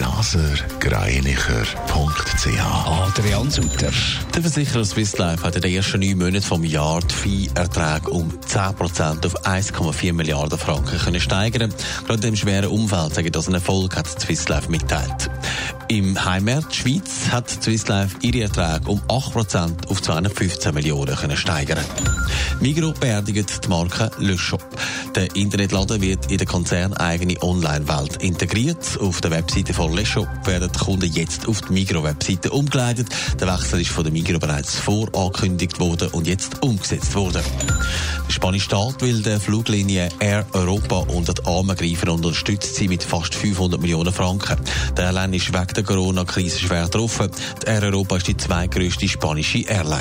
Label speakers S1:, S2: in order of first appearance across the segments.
S1: blasergreinicher.ch
S2: Adrian Sutter.
S3: Der Versicherer Swiss Life hat in den ersten neun Monaten vom Jahr die Vieherträge um 10% auf 1,4 Milliarden Franken können steigern. Gerade im schweren Umfeld sagen das ein Erfolg, hat Swiss Life mitteilt. Im Heimmarkt Schweiz hat Swiss Life ihre Erträge um 8% auf 215 Millionen können steigern. Migros beerdigt die Marke Le Shop. Der Internetladen wird in der konzerneigene Online-Welt integriert. Auf der Webseite von Le Shop werden die Kunden jetzt auf die Migros-Webseite umgeleitet. Der Wechsel ist von der Migros bereits vorangekündigt worden und jetzt umgesetzt worden. Spanische Staat will der Fluglinie Air Europa unter die Arme greifen und unterstützt sie mit fast 500 Millionen Franken. Der Airline ist wegen der Corona-Krise schwer getroffen. Die Air Europa ist die zweitgrößte spanische Airline.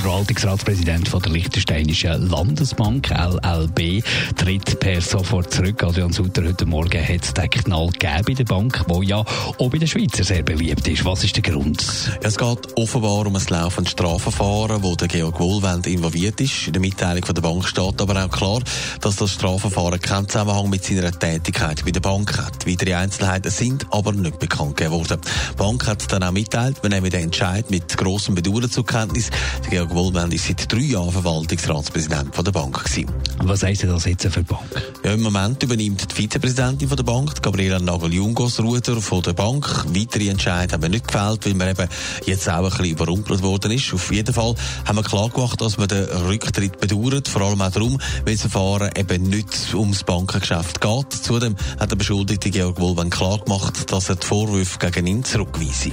S2: Verwaltungsratspräsident von der Liechtensteinischen Landesbank, LLB, tritt per sofort zurück. Adrian Sutter, heute Morgen hat es den Knall gegeben bei der Bank, wo ja auch bei den Schweizer sehr beliebt ist. Was ist der Grund?
S3: Es geht offenbar um ein laufendes Strafverfahren, wo der Georg Wohlwend involviert ist. In der Mitteilung von der Bank steht aber auch klar, dass das Strafverfahren keinen Zusammenhang mit seiner Tätigkeit bei der Bank hat. Weitere Einzelheiten sind aber nicht bekannt geworden. Die Bank hat dann auch mitteilt, wir nehmen den Entscheid mit grossem Bedauern zur Kenntnis. Der Georg Wohlwend ist seit drei Jahren Verwaltungsratspräsident von der Bank gewesen.
S2: Was heisst das jetzt für die Bank?
S3: Ja, Im Moment übernimmt die Vizepräsidentin von der Bank, Gabriela Nagel-Jungos, Ruder von der Bank. Weitere Entscheidungen haben wir nicht gefällt, weil man eben jetzt auch ein bisschen überrumpelt worden ist. Auf jeden Fall haben wir klar gemacht, dass man den Rücktritt bedauert, vor allem auch darum, weil das Verfahren eben nicht ums Bankengeschäft geht. Zudem hat der Beschuldigte Georg Wohlwend klar gemacht, dass er die Vorwürfe gegen ihn zurückweise.